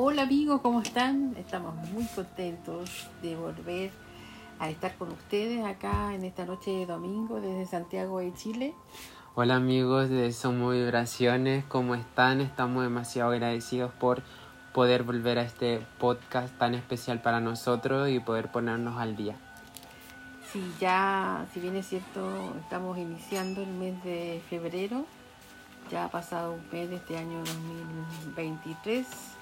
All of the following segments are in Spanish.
Hola amigos, ¿cómo están? Estamos muy contentos de volver a estar con ustedes acá en esta noche de domingo desde Santiago de Chile. Hola amigos de Somos Vibraciones, ¿cómo están? Estamos demasiado agradecidos por poder volver a este podcast tan especial para nosotros y poder ponernos al día. Sí, ya, si bien es cierto, estamos iniciando el mes de febrero, ya ha pasado un mes de este año 2023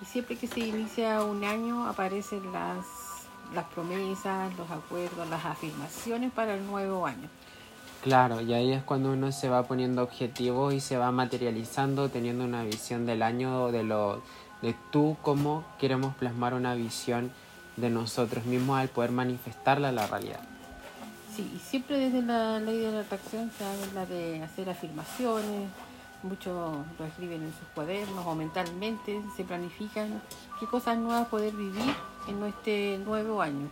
y siempre que se inicia un año aparecen las, las promesas, los acuerdos, las afirmaciones para el nuevo año. Claro, y ahí es cuando uno se va poniendo objetivos y se va materializando, teniendo una visión del año, de lo de tú cómo queremos plasmar una visión de nosotros mismos al poder manifestarla a la realidad. Sí, y siempre desde la ley de la atracción se habla de hacer afirmaciones, muchos lo escriben en sus cuadernos o mentalmente, se planifican qué cosas nuevas poder vivir en este nuevo año.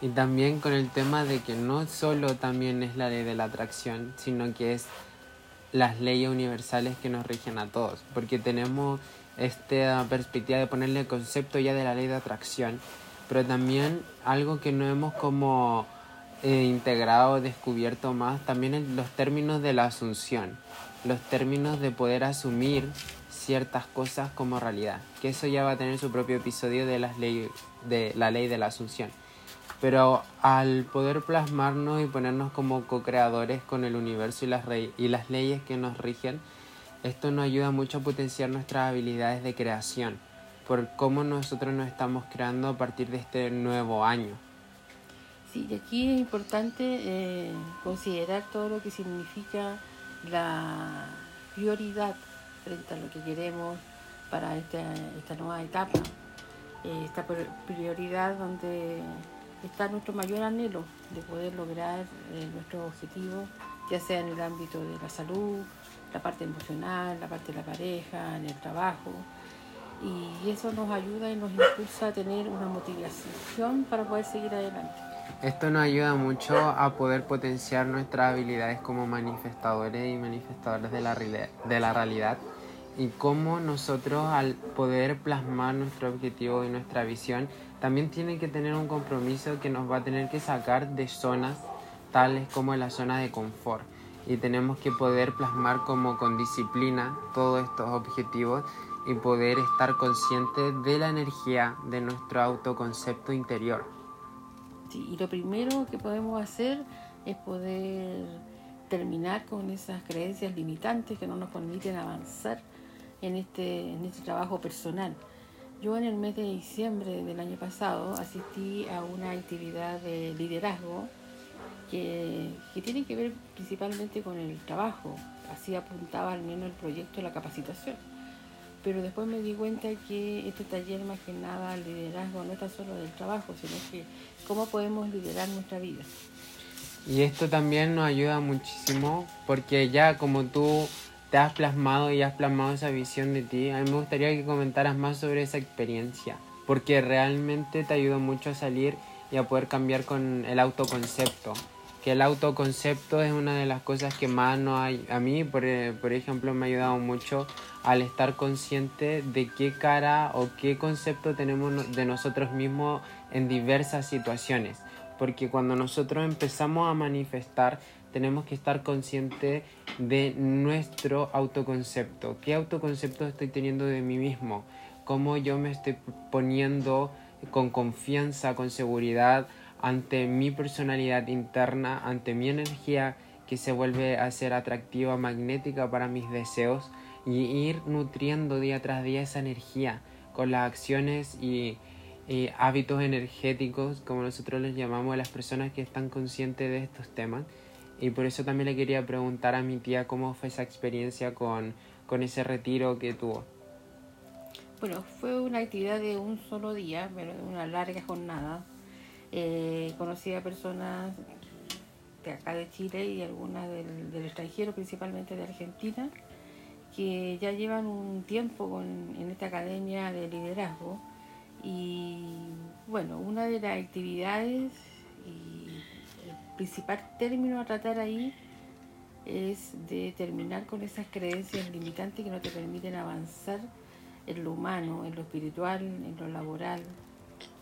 Y también con el tema de que no solo también es la ley de la atracción, sino que es las leyes universales que nos rigen a todos, porque tenemos esta perspectiva de ponerle el concepto ya de la ley de atracción, pero también algo que no hemos como eh, integrado, descubierto más, también en los términos de la asunción, los términos de poder asumir ciertas cosas como realidad, que eso ya va a tener su propio episodio de, las leyes, de la ley de la asunción. Pero al poder plasmarnos y ponernos como co-creadores con el universo y las, y las leyes que nos rigen, esto nos ayuda mucho a potenciar nuestras habilidades de creación, por cómo nosotros nos estamos creando a partir de este nuevo año. Sí, y aquí es importante eh, considerar todo lo que significa la prioridad frente a lo que queremos para esta, esta nueva etapa. Eh, esta prioridad donde está nuestro mayor anhelo de poder lograr eh, nuestros objetivos, ya sea en el ámbito de la salud, la parte emocional, la parte de la pareja, en el trabajo. Y eso nos ayuda y nos impulsa a tener una motivación para poder seguir adelante. Esto nos ayuda mucho a poder potenciar nuestras habilidades como manifestadores y manifestadores de la, realidad y cómo nosotros al poder plasmar nuestro objetivo y nuestra visión también tiene que tener un compromiso que nos va a tener que sacar de zonas tales como la zona de confort y tenemos que poder plasmar como con disciplina todos estos objetivos y poder estar conscientes de la energía de nuestro autoconcepto interior. Y lo primero que podemos hacer es poder terminar con esas creencias limitantes que no nos permiten avanzar en este, en este trabajo personal. Yo en el mes de diciembre del año pasado asistí a una actividad de liderazgo que, que tiene que ver principalmente con el trabajo. Así apuntaba al menos el proyecto de la capacitación. Pero después me di cuenta que este taller más que nada el liderazgo no está solo del trabajo, sino que cómo podemos liderar nuestra vida. Y esto también nos ayuda muchísimo porque ya como tú te has plasmado y has plasmado esa visión de ti. A mí me gustaría que comentaras más sobre esa experiencia, porque realmente te ayudó mucho a salir y a poder cambiar con el autoconcepto. Que el autoconcepto es una de las cosas que más no hay. A mí, por, por ejemplo, me ha ayudado mucho al estar consciente de qué cara o qué concepto tenemos de nosotros mismos en diversas situaciones. Porque cuando nosotros empezamos a manifestar, tenemos que estar conscientes de nuestro autoconcepto. ¿Qué autoconcepto estoy teniendo de mí mismo? ¿Cómo yo me estoy poniendo con confianza, con seguridad ante mi personalidad interna, ante mi energía que se vuelve a ser atractiva, magnética para mis deseos y ir nutriendo día tras día esa energía con las acciones y, hábitos energéticos, como nosotros los llamamos a las personas que están conscientes de estos temas y por eso también le quería preguntar a mi tía cómo fue esa experiencia con, con ese retiro que tuvo. Bueno, fue una actividad de un solo día, pero de una larga jornada. Eh, conocí a personas de acá de Chile y algunas del, extranjero, principalmente de Argentina, que ya llevan un tiempo en esta academia de liderazgo. Y bueno, una de las actividades y principal término a tratar ahí es de terminar con esas creencias limitantes que no te permiten avanzar en lo humano, en lo espiritual, en lo laboral,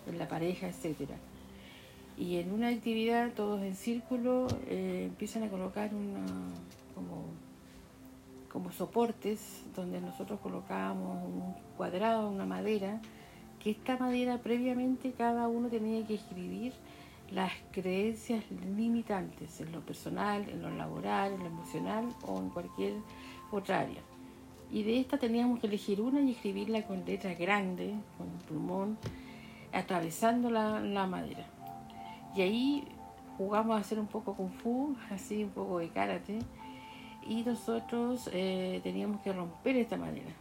en la pareja, etcétera. Y en una actividad, todos en círculo, eh, empiezan a colocar una, como, como soportes donde nosotros colocábamos un cuadrado, una madera, que esta madera previamente cada uno tenía que escribir las creencias limitantes en lo personal, en lo laboral, en lo emocional o en cualquier otra área. Y de esta teníamos que elegir una y escribirla con letra grande, con plumón, atravesando la madera. Y ahí jugamos a hacer un poco kung fu, así un poco de karate, y nosotros eh, teníamos que romper esta madera.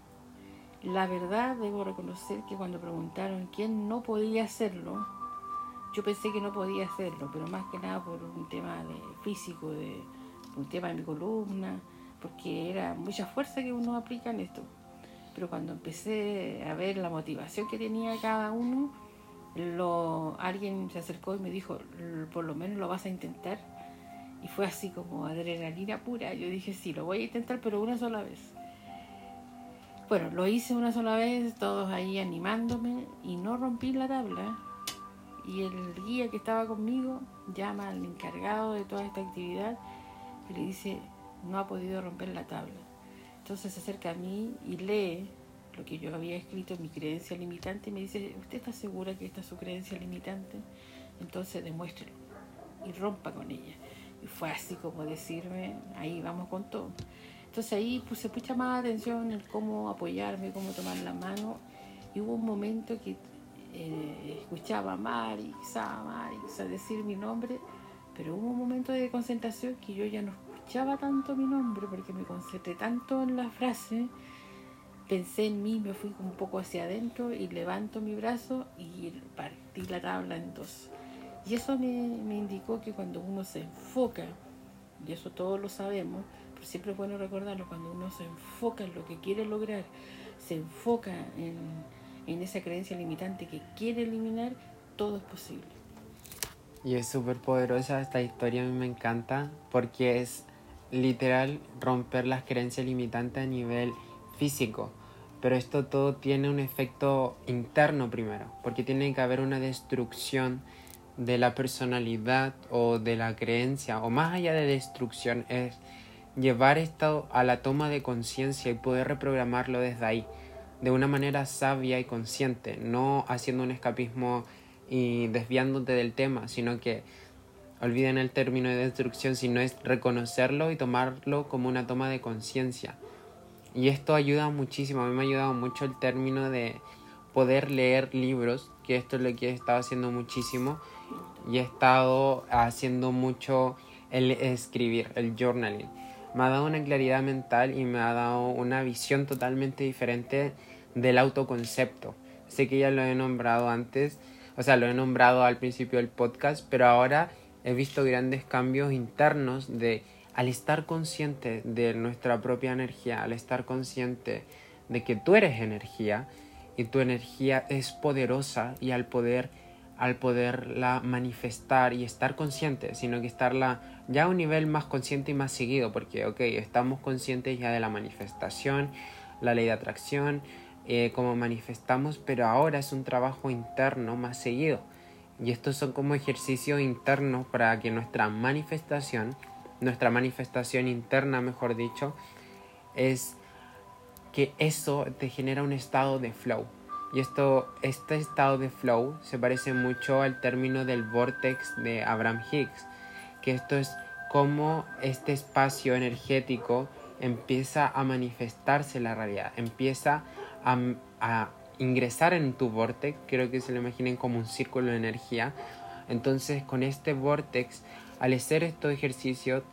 La verdad, debo reconocer que cuando preguntaron quién no podía hacerlo, yo pensé que no podía hacerlo, pero más que nada por un tema de físico, de un tema de mi columna, porque era mucha fuerza que uno aplica en esto. Pero cuando empecé a ver la motivación que tenía cada uno, lo, alguien se acercó y me dijo, por lo menos lo vas a intentar. Y fue así como adrenalina pura. Yo dije, sí, lo voy a intentar, pero una sola vez. Bueno, lo hice una sola vez, todos ahí animándome y no rompí la tabla y el guía que estaba conmigo llama al encargado de toda esta actividad y le dice, no ha podido romper la tabla. Entonces se acerca a mí y lee lo que yo había escrito mi creencia limitante y me dice, ¿usted está segura que esta es su creencia limitante? Entonces demuéstrelo y rompa con ella. Y fue así como decirme, ahí vamos con todo. Entonces ahí puse mucha más atención en cómo apoyarme, cómo tomar la mano. Y hubo un momento que eh, escuchaba a Marisa, Marisa decir mi nombre, pero hubo un momento de concentración que yo ya no escuchaba tanto mi nombre porque me concentré tanto en la frase, pensé en mí, me fui un poco hacia adentro y levanto mi brazo y partí la tabla en dos. Y eso me, me indicó que cuando uno se enfoca, y eso todos lo sabemos, pero siempre es bueno recordarlo, cuando uno se enfoca en lo que quiere lograr, se enfoca en en esa creencia limitante que quiere eliminar, todo es posible. Y es súper poderosa esta historia, a mí me encanta porque es literal romper las creencias limitantes a nivel físico. Pero esto todo tiene un efecto interno primero, porque tiene que haber una destrucción de la personalidad o de la creencia, o más allá de destrucción, es llevar esto a la toma de conciencia y poder reprogramarlo desde ahí de una manera sabia y consciente, no haciendo un escapismo y desviándote del tema, sino que olviden el término de destrucción, sino es reconocerlo y tomarlo como una toma de conciencia. Y esto ayuda muchísimo, a mí me ha ayudado mucho el término de poder leer libros, que esto es lo que he estado haciendo muchísimo, y he estado haciendo mucho el escribir, el journaling. Me ha dado una claridad mental y me ha dado una visión totalmente diferente del autoconcepto. Sé que ya lo he nombrado antes, o sea, lo he nombrado al principio del podcast, pero ahora he visto grandes cambios internos de al estar consciente de nuestra propia energía, al estar consciente de que tú eres energía y tu energía es poderosa y al poder al poderla manifestar y estar consciente, sino que estarla ya a un nivel más consciente y más seguido, porque, ok, estamos conscientes ya de la manifestación, la ley de atracción, eh, como manifestamos, pero ahora es un trabajo interno más seguido. Y estos son como ejercicios internos para que nuestra manifestación, nuestra manifestación interna, mejor dicho, es que eso te genera un estado de flow. Y esto, este estado de flow se parece mucho al término del vortex de Abraham Hicks, que esto es como este espacio energético empieza a manifestarse la realidad, empieza a, ingresar en tu vortex, creo que se lo imaginen como un círculo de energía. Entonces con este vortex, al hacer estos ejercicios,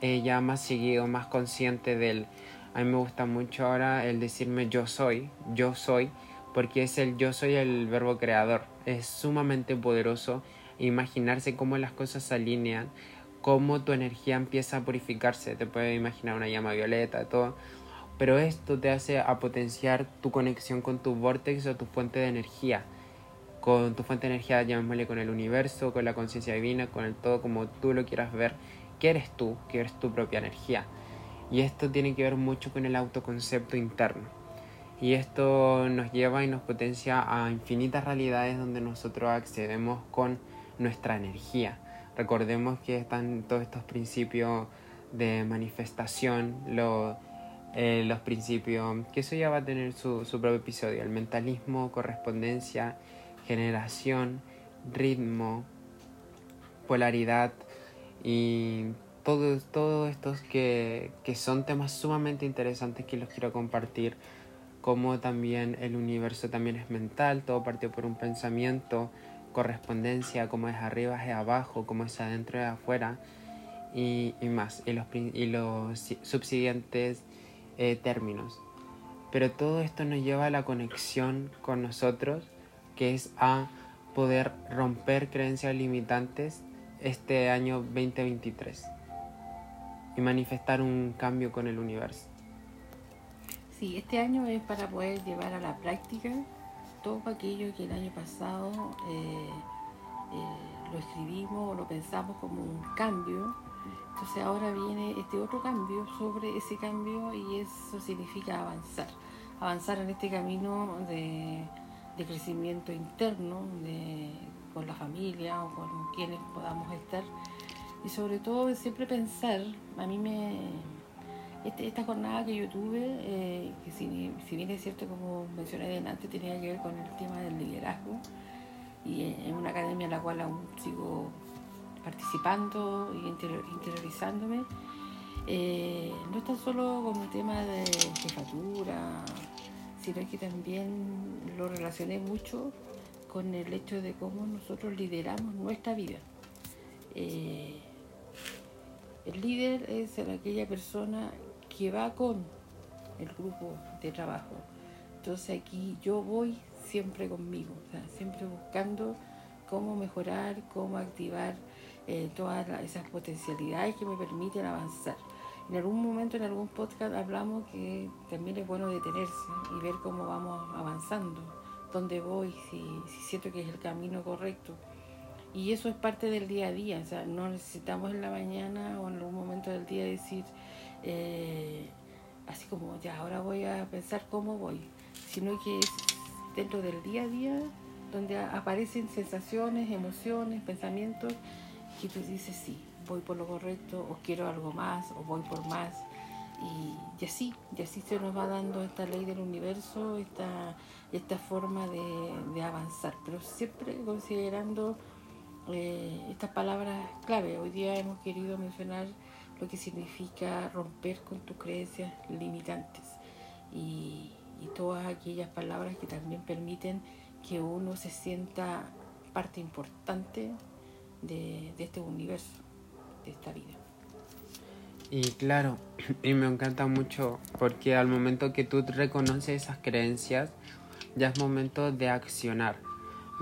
eh, ya más seguido, más consciente del... A mí me gusta mucho ahora el decirme yo soy, yo soy, porque es el yo soy el verbo creador. Es sumamente poderoso imaginarse cómo las cosas se alinean, cómo tu energía empieza a purificarse. Te puedes imaginar una llama violeta, todo pero esto te hace a potenciar tu conexión con tu vortex o tu fuente de energía, con tu fuente de energía, llamémosle con el universo, con la conciencia divina, con el todo como tú lo quieras ver, qué eres tú, qué eres tu propia energía. Y esto tiene que ver mucho con el autoconcepto interno. Y esto nos lleva y nos potencia a infinitas realidades donde nosotros accedemos con nuestra energía. Recordemos que están todos estos principios de manifestación, eh, los principios, que eso ya va a tener su, su propio episodio, el mentalismo, correspondencia, generación, ritmo, polaridad y todos, estos que, que son temas sumamente interesantes que los quiero compartir como también el universo también es mental, todo partió por un pensamiento, correspondencia, como es arriba es abajo, como es adentro es afuera y, y más, y los, y los subsiguientes eh, términos. Pero todo esto nos lleva a la conexión con nosotros, que es a poder romper creencias limitantes este año 2023 y manifestar un cambio con el universo. Sí, este año es para poder llevar a la práctica todo aquello que el año pasado eh, eh, lo escribimos o lo pensamos como un cambio. Entonces ahora viene este otro cambio sobre ese cambio y eso significa avanzar. Avanzar en este camino de, de crecimiento interno con la familia o con quienes podamos estar. Y sobre todo siempre pensar, a mí me este, esta jornada que yo tuve, eh, que si, bien es cierto, como mencioné antes, tenía que ver con el tema del liderazgo, y en una academia en la cual aún sigo participando y interiorizándome, eh, no es tan solo como tema de jefatura, sino que también lo relacioné mucho con el hecho de cómo nosotros lideramos nuestra vida. Eh, el líder es aquella persona que va con el grupo de trabajo. Entonces aquí yo voy siempre conmigo, siempre buscando cómo mejorar, cómo activar eh, todas esas potencialidades que me permiten avanzar. En algún momento, en algún podcast, hablamos que también es bueno detenerse y ver cómo vamos avanzando, dónde voy, si, si siento que es el camino correcto. Y eso es parte del día a día, o sea, no necesitamos en la mañana o en algún momento del día decir, eh, así como ya ahora voy a pensar cómo voy, sino que es dentro del día a día donde aparecen sensaciones, emociones, pensamientos que tú dices sí, voy por lo correcto o quiero algo más o voy por más. Y, así, y así se nos va dando esta ley del universo, esta, esta forma de, avanzar, pero siempre considerando eh, estas palabras clave. Hoy día hemos querido mencionar lo que significa romper con tus creencias limitantes. Y, todas aquellas palabras que también permiten que uno se sienta parte importante de, este universo, esta vida. Y claro, y me encanta mucho porque al momento que tú reconoces esas creencias, ya es momento de accionar.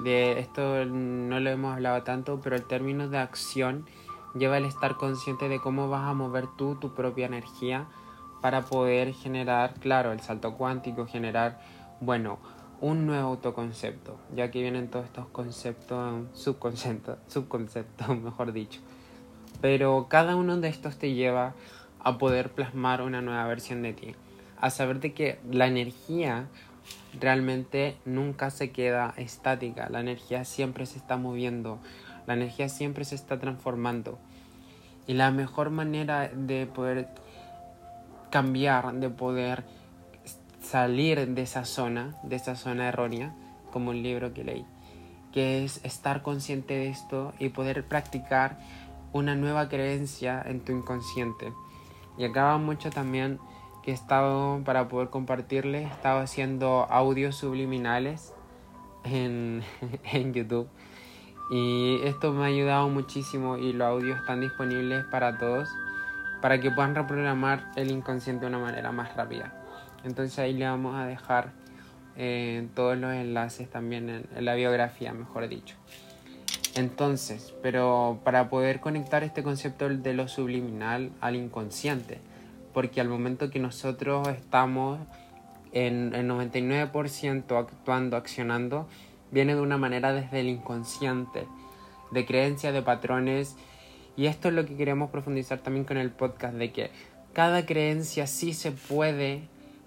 De esto no lo hemos hablado tanto, pero el término de acción lleva el estar consciente de cómo vas a mover tú tu propia energía para poder generar, claro, el salto cuántico, generar, bueno, un nuevo autoconcepto, ya que vienen todos estos conceptos, subconceptos, subconceptos, mejor dicho. Pero cada uno de estos te lleva a poder plasmar una nueva versión de ti, a saber de que la energía realmente nunca se queda estática, la energía siempre se está moviendo, la energía siempre se está transformando. Y la mejor manera de poder cambiar, de poder salir de esa zona, de esa zona errónea, como un libro que leí, que es estar consciente de esto y poder practicar una nueva creencia en tu inconsciente. Y acaba mucho también que he estado, para poder compartirles, he estado haciendo audios subliminales en, en YouTube y esto me ha ayudado muchísimo y los audios están disponibles para todos para que puedan reprogramar el inconsciente de una manera más rápida. Entonces ahí le vamos a dejar eh, todos los enlaces también en, la biografía, mejor dicho. Entonces, pero para poder conectar este concepto de lo subliminal al inconsciente, porque al momento que nosotros estamos en el 99% actuando, accionando, viene de una manera desde el inconsciente, de creencias, de patrones Y esto es lo que queremos profundizar también con el podcast, de que cada creencia sí se puede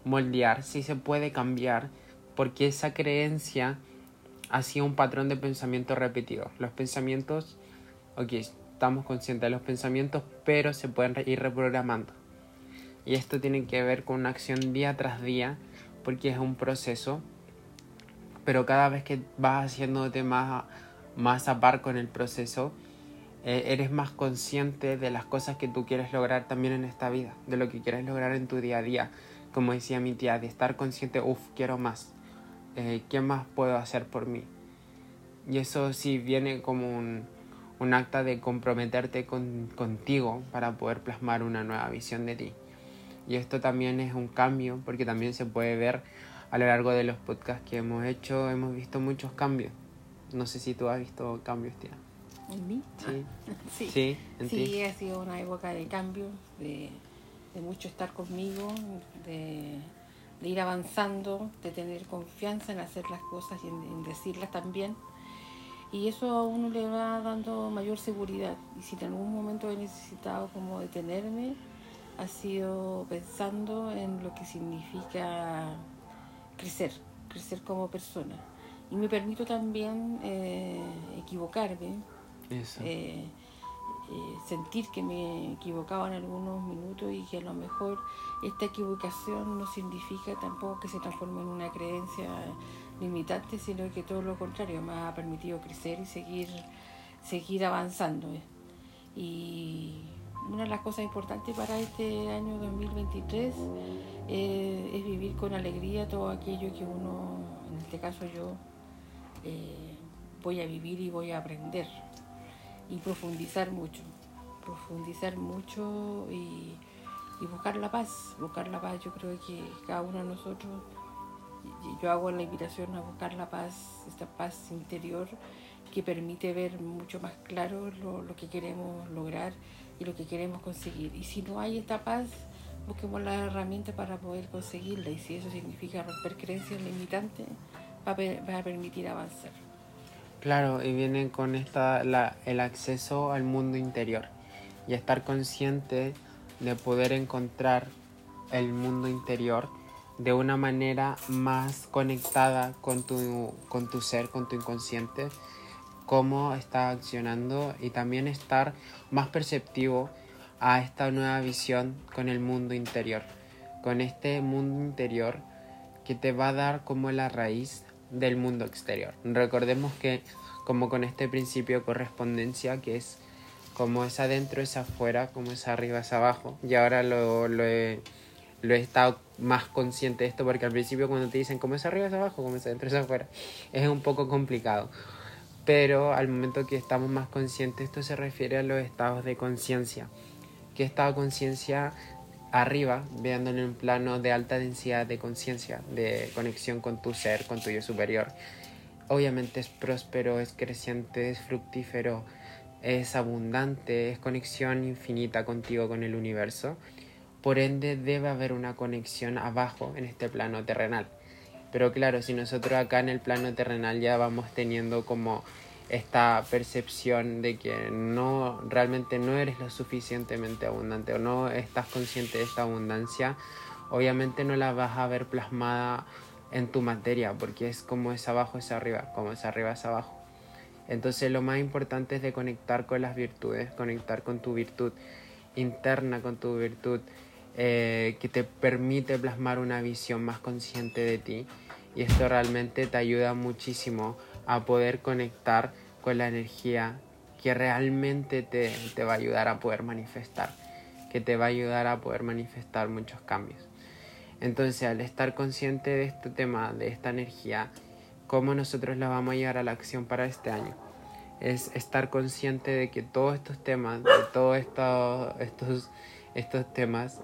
moldear, sí se puede cambiar, porque esa creencia hacía un patrón de pensamiento repetido. Los pensamientos, ok, estamos conscientes de los pensamientos, pero se pueden ir reprogramando. Y esto tiene que ver con una acción día tras día, porque es un proceso, pero cada vez que vas haciéndote más, más a par con el proceso, eh, eres más consciente de las cosas que tú quieres lograr también en esta vida, de lo que quieres lograr en tu día a día. Como decía mi tía, de estar consciente, uff, quiero más. Eh, ¿Qué más puedo hacer por mí? Y eso sí viene como un, un acta de comprometerte con, contigo para poder plasmar una nueva visión de ti. Y esto también es un cambio porque también se puede ver a lo largo de los podcasts que hemos hecho, hemos visto muchos cambios. No sé si tú has visto cambios, tía. ¿En mí? Sí. Sí, en sí ha sido una época de cambio, de, de mucho estar conmigo, de, de, ir avanzando, de tener confianza en hacer las cosas y en decirlas también y eso a uno le va dando mayor seguridad. Y si en algún momento he necesitado como detenerme, ha sido pensando en lo que significa crecer, crecer como persona. Y me permito también eh, equivocarme, eh, eh, sentir que me equivocaba en algunos minutos y que a lo mejor esta equivocación no significa tampoco que se transforme en una creencia limitante, sino que todo lo contrario, me ha permitido crecer y seguir, seguir avanzando. Y una de las cosas importantes para este año 2023 eh, es vivir con alegría todo aquello que uno, en este caso yo, eh, voy a vivir y voy a aprender y profundizar mucho, profundizar mucho y, y buscar la paz, buscar la paz. Yo creo que cada uno de nosotros yo hago la invitación a buscar la paz, esta paz interior que permite ver mucho más claro lo, que queremos lograr y lo que queremos conseguir. Y si no hay esta paz, busquemos la herramienta para poder conseguirla. Y si eso significa romper creencias limitantes, va a, permitir avanzar. Claro, y viene con esta, el acceso al mundo interior y estar consciente de poder encontrar el mundo interior de una manera más conectada con tu, con tu ser, con tu inconsciente, cómo está accionando y también estar más perceptivo a esta nueva visión con el mundo interior, con este mundo interior que te va a dar como la raíz del mundo exterior. Recordemos que como con este principio de correspondencia que es como es adentro es afuera, como es arriba es abajo, y ahora lo, lo he lo he estado más consciente de esto porque al principio cuando te dicen cómo es arriba es abajo, cómo es adentro es afuera, es un poco complicado. Pero al momento que estamos más conscientes, esto se refiere a los estados de conciencia. ¿Qué estado de conciencia arriba, viendo en un plano de alta densidad de conciencia, de conexión con tu ser, con tu yo superior? Obviamente es próspero, es creciente, es fructífero, es abundante, es conexión infinita contigo, con el universo por ende debe haber una conexión abajo en este plano terrenal. Pero claro, si nosotros acá en el plano terrenal ya vamos teniendo como esta percepción de que no realmente no eres lo suficientemente abundante o no estás consciente de esta abundancia, obviamente no la vas a ver plasmada en tu materia, porque es como es abajo es arriba, como es arriba es abajo. Entonces lo más importante es de conectar con las virtudes, conectar con tu virtud interna, con tu virtud eh, que te permite plasmar una visión más consciente de ti y esto realmente te ayuda muchísimo a poder conectar con la energía que realmente te, te, va a ayudar a poder manifestar, que te va a ayudar a poder manifestar muchos cambios. Entonces, al estar consciente de este tema, de esta energía, ¿cómo nosotros la vamos a llevar a la acción para este año? Es estar consciente de que todos estos temas, de todos estos, estos estos temas,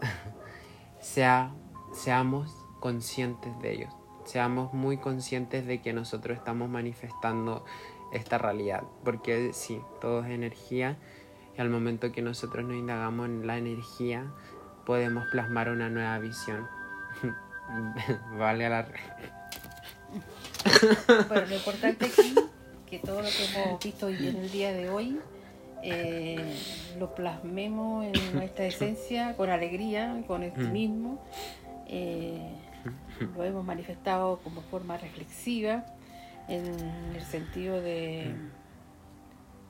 sea, seamos conscientes de ellos, seamos muy conscientes de que nosotros estamos manifestando esta realidad, porque sí, todo es energía y al momento que nosotros nos indagamos en la energía, podemos plasmar una nueva visión. vale a la... Bueno, lo importante aquí, que todo lo que hemos visto hoy en el día de hoy, eh, lo plasmemos en nuestra esencia con alegría, con optimismo. Eh, lo hemos manifestado como forma reflexiva en el sentido de,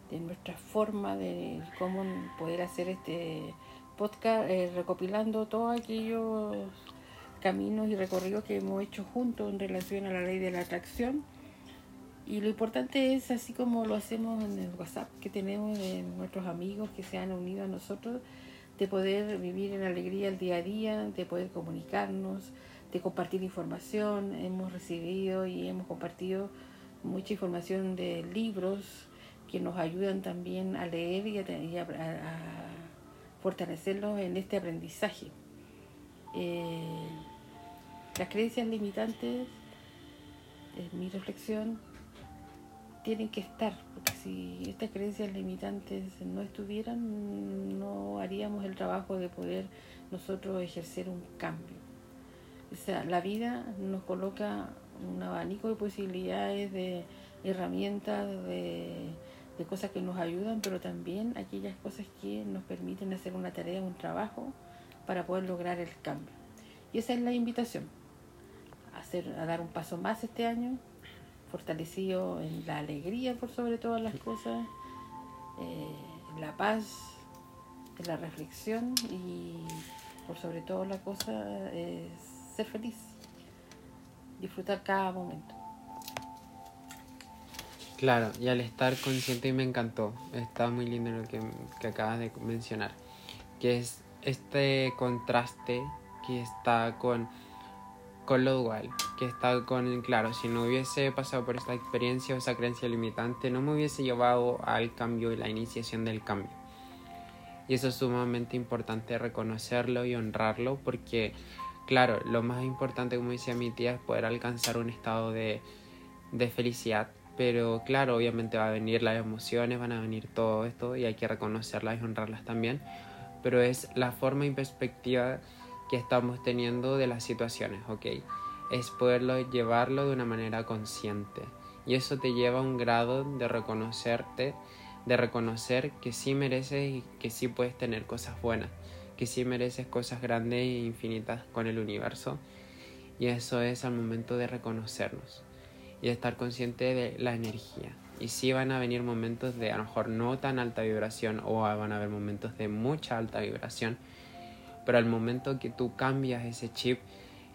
de nuestra forma de cómo poder hacer este podcast eh, recopilando todos aquellos caminos y recorridos que hemos hecho juntos en relación a la ley de la atracción y lo importante es, así como lo hacemos en el WhatsApp que tenemos de nuestros amigos que se han unido a nosotros, de poder vivir en alegría el día a día, de poder comunicarnos, de compartir información. Hemos recibido y hemos compartido mucha información de libros que nos ayudan también a leer y a, fortalecerlos en este aprendizaje. Eh, las creencias limitantes, en mi reflexión, tienen que estar, porque si estas creencias limitantes no estuvieran, no haríamos el trabajo de poder nosotros ejercer un cambio. O sea, la vida nos coloca un abanico de posibilidades, de herramientas, de, de cosas que nos ayudan, pero también aquellas cosas que nos permiten hacer una tarea, un trabajo, para poder lograr el cambio. Y esa es la invitación, a, hacer, a dar un paso más este año, fortalecido en la alegría por sobre todas las cosas, eh, en la paz, en la reflexión y por sobre todo la cosa ser feliz, disfrutar cada momento. Claro, y al estar consciente y me encantó, está muy lindo lo que, que acabas de mencionar, que es este contraste que está con con lo dual, que está con, claro, si no hubiese pasado por esta experiencia o esa creencia limitante, no me hubiese llevado al cambio y la iniciación del cambio. Y eso es sumamente importante reconocerlo y honrarlo porque, claro, lo más importante, como decía mi tía, es poder alcanzar un estado de, de felicidad. Pero claro, obviamente va a venir las emociones, van a venir todo esto y hay que reconocerlas y honrarlas también. Pero es la forma y perspectiva que estamos teniendo de las situaciones, ¿ok? Es poderlo llevarlo de una manera consciente. Y eso te lleva a un grado de reconocerte, de reconocer que sí mereces y que sí puedes tener cosas buenas, que sí mereces cosas grandes e infinitas con el universo. Y eso es al momento de reconocernos y de estar consciente de la energía. Y sí van a venir momentos de a lo mejor no tan alta vibración o van a haber momentos de mucha alta vibración pero al momento que tú cambias ese chip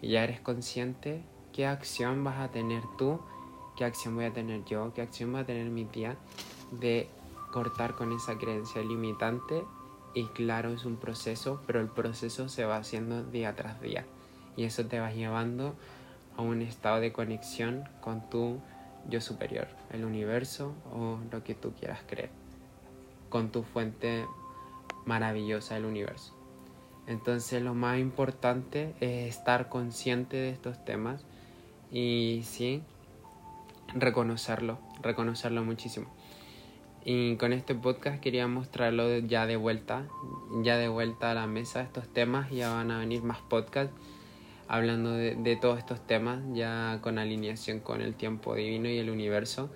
y ya eres consciente, ¿qué acción vas a tener tú? ¿Qué acción voy a tener yo? ¿Qué acción va a tener mi tía de cortar con esa creencia limitante? Y claro, es un proceso, pero el proceso se va haciendo día tras día. Y eso te va llevando a un estado de conexión con tu yo superior, el universo o lo que tú quieras creer, con tu fuente maravillosa del universo. Entonces lo más importante es estar consciente de estos temas y sí, reconocerlo, reconocerlo muchísimo. Y con este podcast quería mostrarlo ya de vuelta, ya de vuelta a la mesa estos temas, ya van a venir más podcasts hablando de, de todos estos temas, ya con alineación con el tiempo divino y el universo.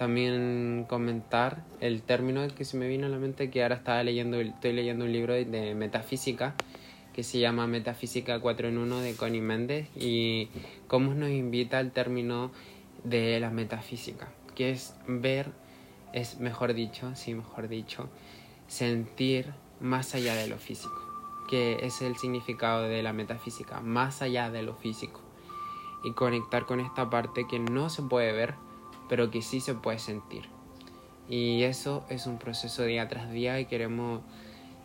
También comentar el término que se me vino a la mente que ahora estaba leyendo, estoy leyendo un libro de, metafísica que se llama Metafísica 4 en 1 de Connie Méndez y cómo nos invita el término de la metafísica, que es ver, es mejor dicho, sí, mejor dicho, sentir más allá de lo físico, que es el significado de la metafísica, más allá de lo físico, y conectar con esta parte que no se puede ver, pero que sí se puede sentir. Y eso es un proceso día tras día y queremos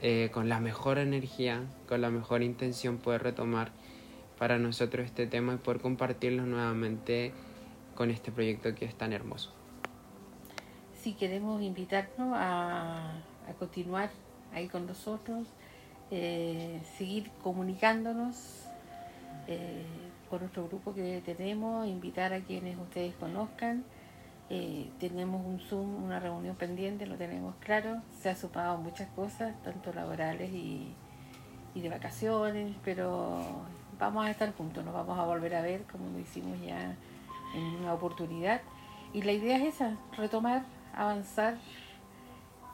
eh, con la mejor energía, con la mejor intención poder retomar para nosotros este tema y poder compartirlo nuevamente con este proyecto que es tan hermoso. Sí, queremos invitarnos a, a continuar ahí con nosotros, eh, seguir comunicándonos eh, con nuestro grupo que tenemos, invitar a quienes ustedes conozcan eh, tenemos un Zoom, una reunión pendiente, lo tenemos claro. Se ha sumado muchas cosas, tanto laborales y, de vacaciones, pero vamos a estar juntos, nos vamos a volver a ver como lo hicimos ya en una oportunidad. Y la idea es esa, retomar, avanzar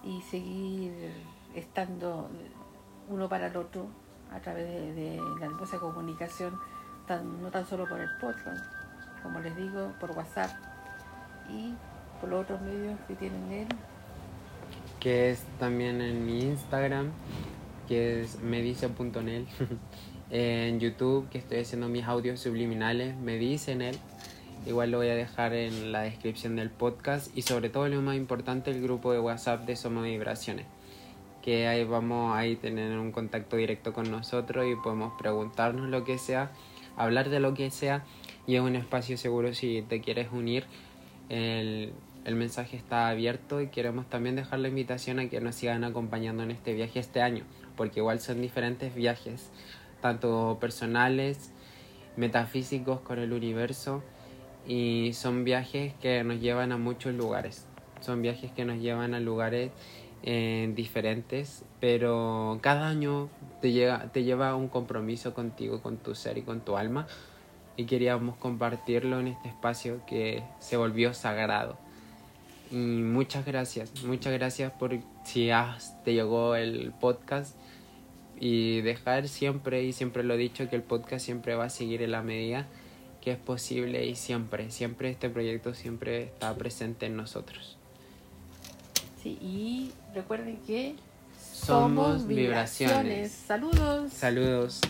y seguir estando uno para el otro a través de, la hermosa comunicación, no tan solo por el podcast, como les digo, por WhatsApp y por los otros medios que tienen él. Que es también en mi Instagram, que es medice.nel. en YouTube, que estoy haciendo mis audios subliminales, me dicen él. Igual lo voy a dejar en la descripción del podcast. Y sobre todo lo más importante el grupo de WhatsApp de Somos Vibraciones. Que ahí vamos a tener un contacto directo con nosotros y podemos preguntarnos lo que sea, hablar de lo que sea. Y es un espacio seguro si te quieres unir. El, el mensaje está abierto y queremos también dejar la invitación a que nos sigan acompañando en este viaje este año, porque igual son diferentes viajes, tanto personales, metafísicos con el universo y son viajes que nos llevan a muchos lugares. Son viajes que nos llevan a lugares eh, diferentes, pero cada año te, llega, te lleva un compromiso contigo, con tu ser y con tu alma. Y queríamos compartirlo en este espacio que se volvió sagrado. Y muchas gracias, muchas gracias por si te llegó el podcast y dejar siempre, y siempre lo he dicho, que el podcast siempre va a seguir en la medida que es posible y siempre, siempre este proyecto siempre está presente en nosotros. Sí, y recuerden que somos, vibraciones. Saludos. Saludos.